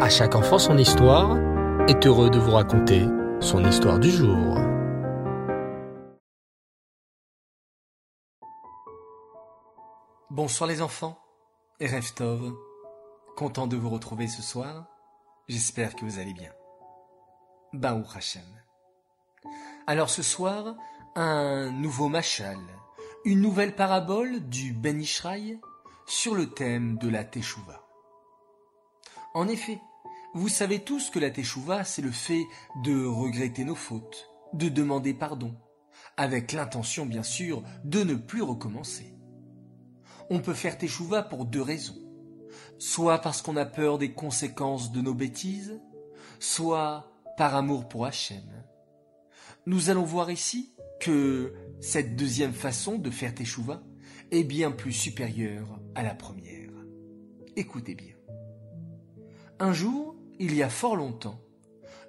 À chaque enfant son histoire est heureux de vous raconter son histoire du jour. Bonsoir les enfants, et Reftov, content de vous retrouver ce soir. J'espère que vous allez bien. Baou Hashem. Alors ce soir, un nouveau machal, une nouvelle parabole du Ben Ishraï sur le thème de la Teshuvah. En effet, vous savez tous que la Teshuvah, c'est le fait de regretter nos fautes, de demander pardon, avec l'intention bien sûr de ne plus recommencer. On peut faire Teshuvah pour deux raisons. Soit parce qu'on a peur des conséquences de nos bêtises, soit par amour pour Hachem. Nous allons voir ici que cette deuxième façon de faire Teshuvah est bien plus supérieure à la première. Écoutez bien. Un jour, il y a fort longtemps,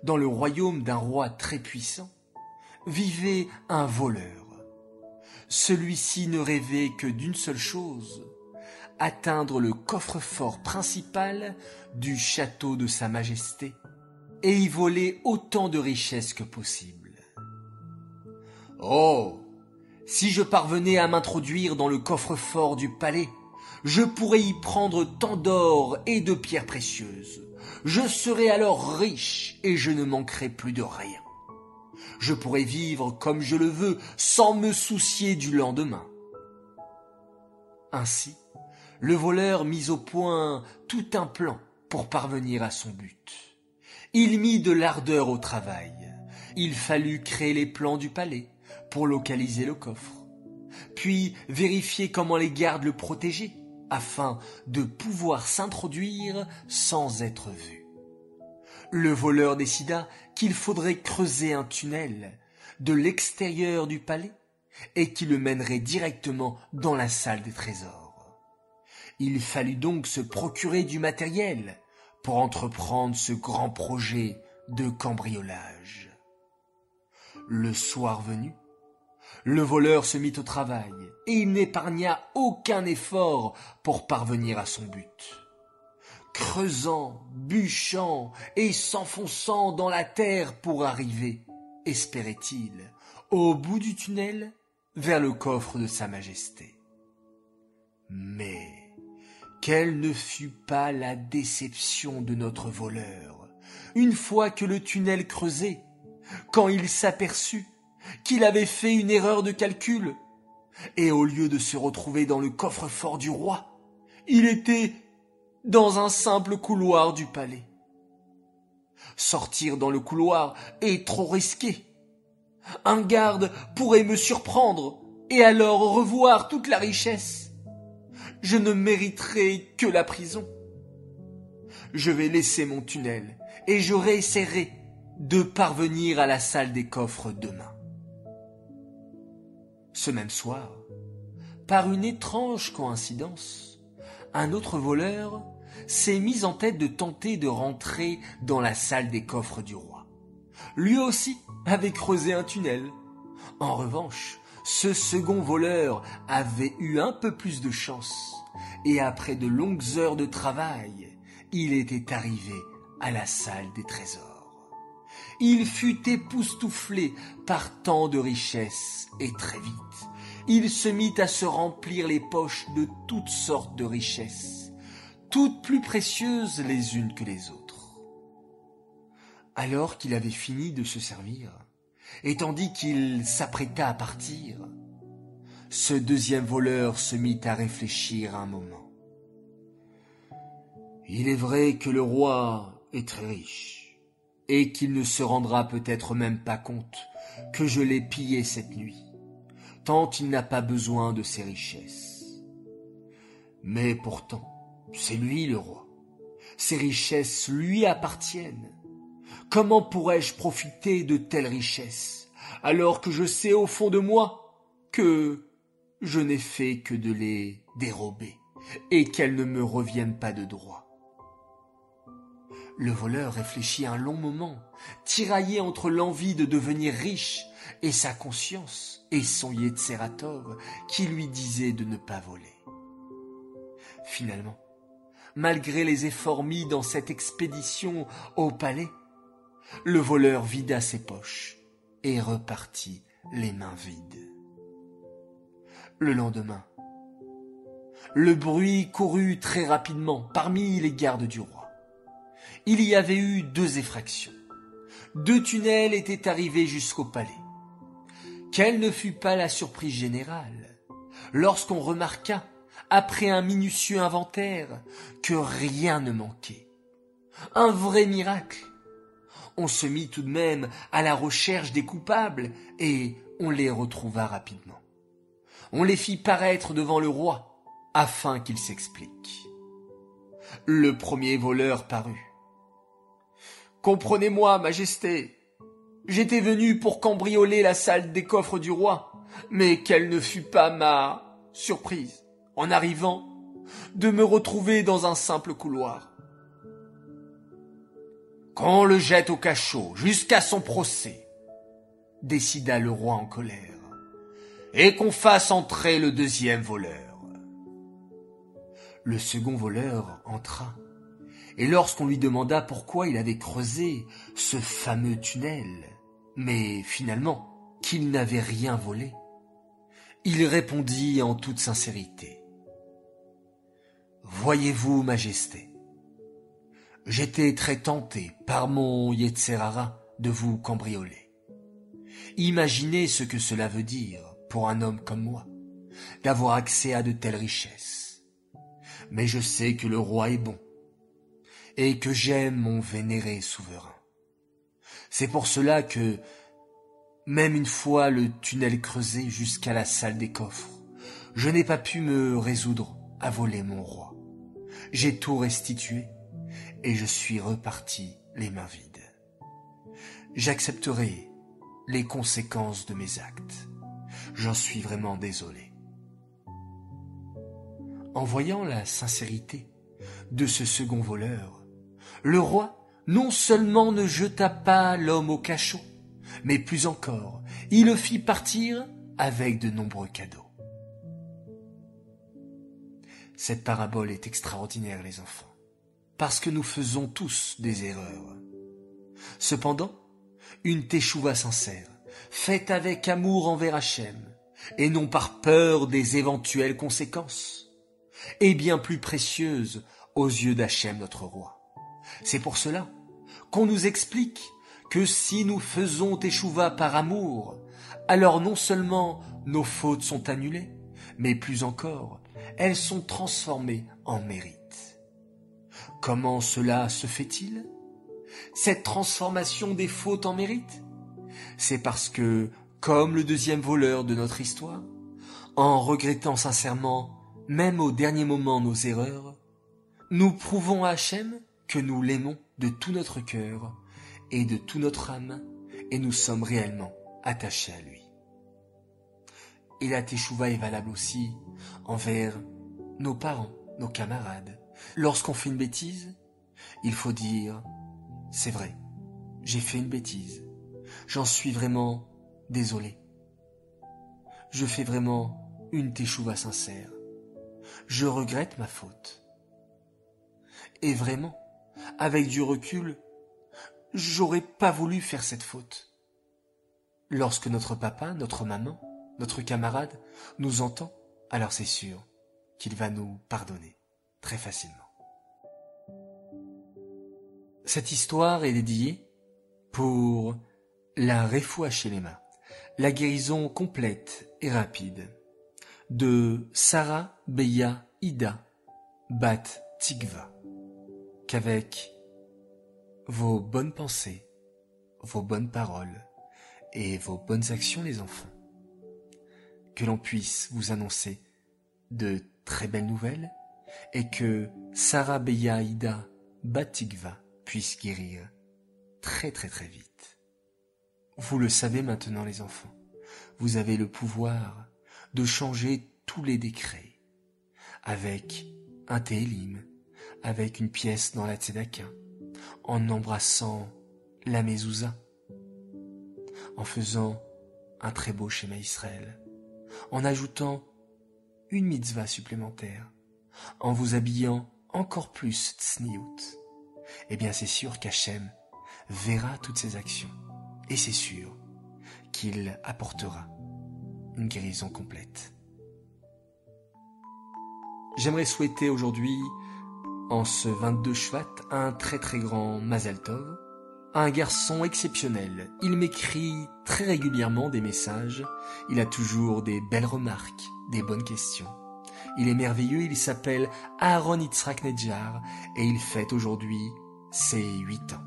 dans le royaume d'un roi très puissant, vivait un voleur. Celui-ci ne rêvait que d'une seule chose, atteindre le coffre-fort principal du château de Sa Majesté et y voler autant de richesses que possible. Oh Si je parvenais à m'introduire dans le coffre-fort du palais, je pourrais y prendre tant d'or et de pierres précieuses. Je serais alors riche et je ne manquerais plus de rien. Je pourrais vivre comme je le veux sans me soucier du lendemain. Ainsi, le voleur mit au point tout un plan pour parvenir à son but. Il mit de l'ardeur au travail. Il fallut créer les plans du palais pour localiser le coffre, puis vérifier comment les gardes le protégeaient afin de pouvoir s'introduire sans être vu. Le voleur décida qu'il faudrait creuser un tunnel de l'extérieur du palais et qui le mènerait directement dans la salle des trésors. Il fallut donc se procurer du matériel pour entreprendre ce grand projet de cambriolage. Le soir venu, le voleur se mit au travail et il n'épargna aucun effort pour parvenir à son but. Creusant, bûchant et s'enfonçant dans la terre pour arriver, espérait-il, au bout du tunnel, vers le coffre de Sa Majesté. Mais quelle ne fut pas la déception de notre voleur, une fois que le tunnel creusé, quand il s'aperçut qu'il avait fait une erreur de calcul, et au lieu de se retrouver dans le coffre-fort du roi, il était dans un simple couloir du palais. Sortir dans le couloir est trop risqué. Un garde pourrait me surprendre et alors revoir toute la richesse je ne mériterai que la prison. Je vais laisser mon tunnel et je réessayerai de parvenir à la salle des coffres demain. Ce même soir, par une étrange coïncidence, un autre voleur s'est mis en tête de tenter de rentrer dans la salle des coffres du roi. Lui aussi avait creusé un tunnel. En revanche, ce second voleur avait eu un peu plus de chance, et après de longues heures de travail, il était arrivé à la salle des trésors. Il fut époustouflé par tant de richesses, et très vite, il se mit à se remplir les poches de toutes sortes de richesses, toutes plus précieuses les unes que les autres. Alors qu'il avait fini de se servir, et tandis qu'il s'apprêta à partir, ce deuxième voleur se mit à réfléchir un moment. Il est vrai que le roi est très riche, et qu'il ne se rendra peut-être même pas compte que je l'ai pillé cette nuit, tant il n'a pas besoin de ses richesses. Mais pourtant, c'est lui le roi. Ces richesses lui appartiennent. Comment pourrais-je profiter de telles richesses alors que je sais au fond de moi que je n'ai fait que de les dérober et qu'elles ne me reviennent pas de droit? Le voleur réfléchit un long moment, tiraillé entre l'envie de devenir riche et sa conscience et son Yetzeratov qui lui disait de ne pas voler. Finalement, malgré les efforts mis dans cette expédition au palais, le voleur vida ses poches et repartit les mains vides. Le lendemain, le bruit courut très rapidement parmi les gardes du roi. Il y avait eu deux effractions. Deux tunnels étaient arrivés jusqu'au palais. Quelle ne fut pas la surprise générale lorsqu'on remarqua, après un minutieux inventaire, que rien ne manquait. Un vrai miracle. On se mit tout de même à la recherche des coupables et on les retrouva rapidement. On les fit paraître devant le roi afin qu'il s'explique. Le premier voleur parut. Comprenez-moi, Majesté, j'étais venu pour cambrioler la salle des coffres du roi, mais quelle ne fut pas ma surprise, en arrivant, de me retrouver dans un simple couloir. Qu'on le jette au cachot jusqu'à son procès, décida le roi en colère, et qu'on fasse entrer le deuxième voleur. Le second voleur entra, et lorsqu'on lui demanda pourquoi il avait creusé ce fameux tunnel, mais finalement qu'il n'avait rien volé, il répondit en toute sincérité. Voyez-vous, Majesté, j'étais très tenté par mon Yetzerara de vous cambrioler. Imaginez ce que cela veut dire pour un homme comme moi, d'avoir accès à de telles richesses mais je sais que le roi est bon, et que j'aime mon vénéré souverain. C'est pour cela que, même une fois le tunnel creusé jusqu'à la salle des coffres, je n'ai pas pu me résoudre à voler mon roi. J'ai tout restitué, et je suis reparti les mains vides. J'accepterai les conséquences de mes actes. J'en suis vraiment désolé. En voyant la sincérité de ce second voleur, le roi non seulement ne jeta pas l'homme au cachot, mais plus encore, il le fit partir avec de nombreux cadeaux. Cette parabole est extraordinaire, les enfants, parce que nous faisons tous des erreurs. Cependant, une teshuva sincère, faite avec amour envers Hachem, et non par peur des éventuelles conséquences, est bien plus précieuse aux yeux d'Hachem notre roi. C'est pour cela qu'on nous explique que si nous faisons Teshuva par amour, alors non seulement nos fautes sont annulées, mais plus encore, elles sont transformées en mérite. Comment cela se fait-il? Cette transformation des fautes en mérite C'est parce que, comme le deuxième voleur de notre histoire, en regrettant sincèrement même au dernier moment nos erreurs, nous prouvons à Hachem que nous l'aimons de tout notre cœur et de toute notre âme, et nous sommes réellement attachés à lui. Et la teshuva est valable aussi envers nos parents, nos camarades. Lorsqu'on fait une bêtise, il faut dire, c'est vrai, j'ai fait une bêtise. J'en suis vraiment désolé. Je fais vraiment une teshuva sincère je regrette ma faute. Et vraiment, avec du recul, j'aurais pas voulu faire cette faute. Lorsque notre papa, notre maman, notre camarade nous entend, alors c'est sûr qu'il va nous pardonner très facilement. Cette histoire est dédiée pour la refoua chez les mains, la guérison complète et rapide de Sarah Beya Ida Bat Tigva, qu'avec vos bonnes pensées, vos bonnes paroles et vos bonnes actions les enfants, que l'on puisse vous annoncer de très belles nouvelles et que Sarah Beya Ida Tigva puisse guérir très très très vite. Vous le savez maintenant les enfants, vous avez le pouvoir de changer tous les décrets, avec un télim, avec une pièce dans la tzedaka, en embrassant la mezouza, en faisant un très beau schéma Israël, en ajoutant une mitzvah supplémentaire, en vous habillant encore plus tsniout, eh bien c'est sûr qu'Hachem verra toutes ces actions. Et c'est sûr qu'il apportera une guérison complète. J'aimerais souhaiter aujourd'hui, en ce 22 Shvat, un très très grand Mazal Tov, un garçon exceptionnel. Il m'écrit très régulièrement des messages, il a toujours des belles remarques, des bonnes questions. Il est merveilleux, il s'appelle Aaron Yitzhak Nedjar et il fête aujourd'hui ses 8 ans.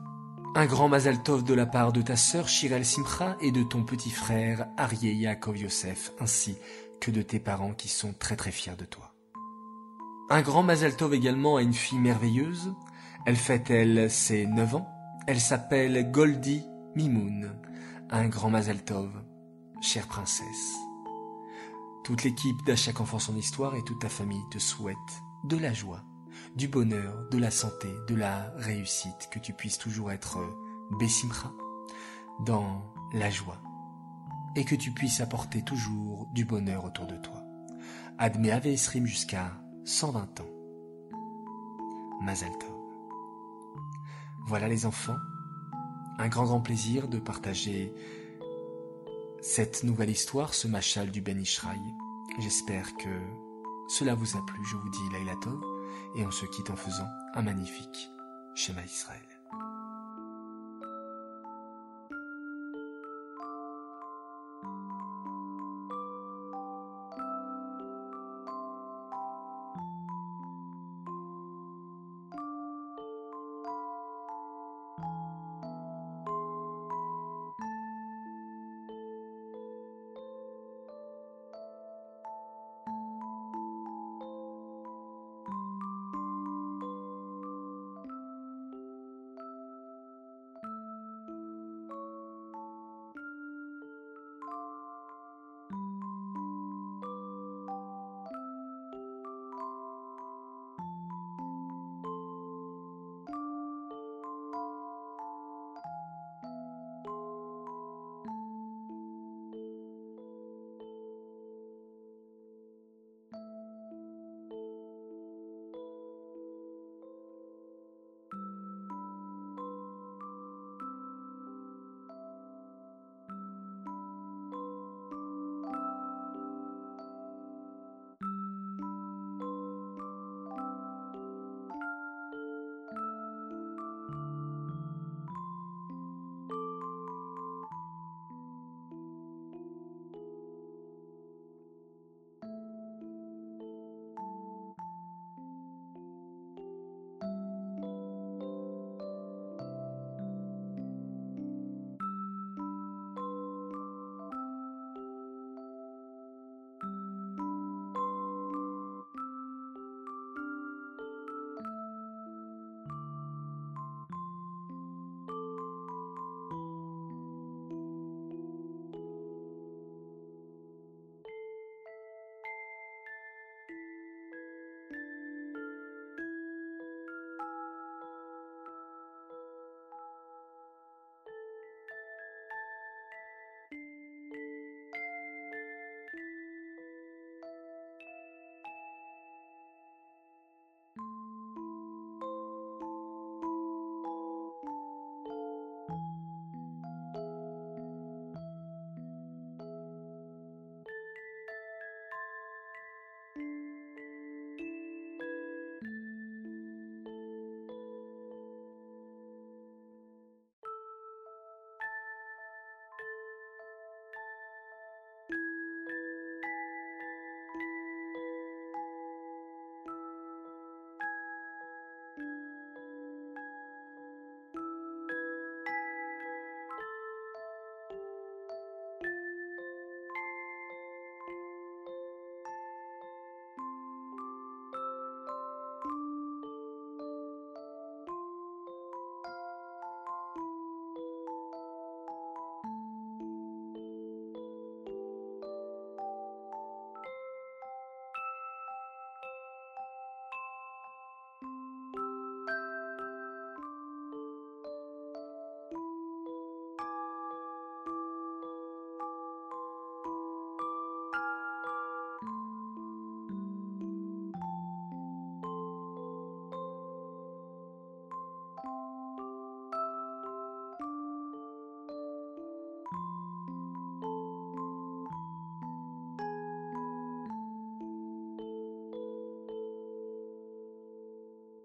Un grand Mazal Tov de la part de ta sœur Shirel Simcha et de ton petit frère Aryeh Yaakov Yosef, ainsi que de tes parents qui sont très très fiers de toi. Un grand Mazal Tov également à une fille merveilleuse. Elle fête, elle, ses 9 ans. Elle s'appelle Goldie Mimoun. Un grand Mazal Tov, chère princesse. Toute l'équipe d'À chaque enfant son histoire et toute ta famille te souhaite de la joie, du bonheur, de la santé, de la réussite, que tu puisses toujours être Bessimra dans la joie et que tu puisses apporter toujours du bonheur autour de toi. Admet Esrim jusqu'à 120 ans. Mazal Tov. Voilà les enfants, un grand grand plaisir de partager cette nouvelle histoire, ce machal du Ben Ishraï. J'espère que cela vous a plu. Je vous dis Laila Tov et on se quitte en faisant un magnifique schéma Israël.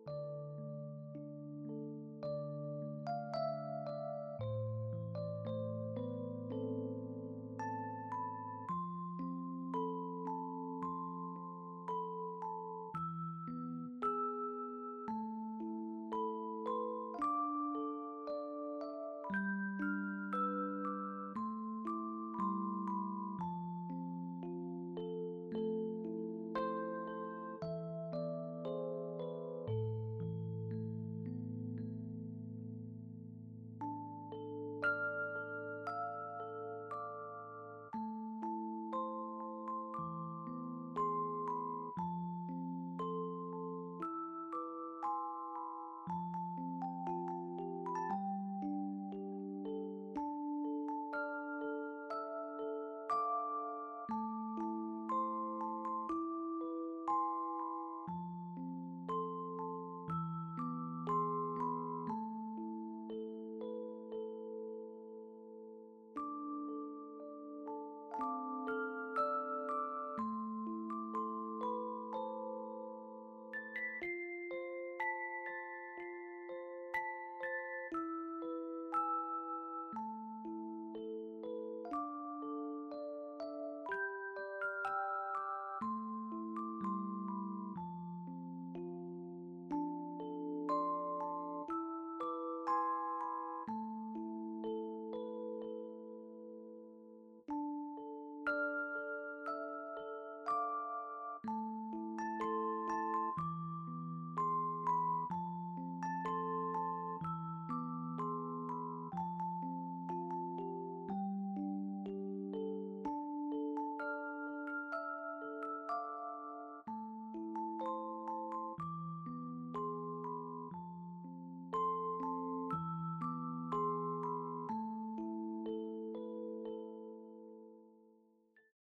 うん。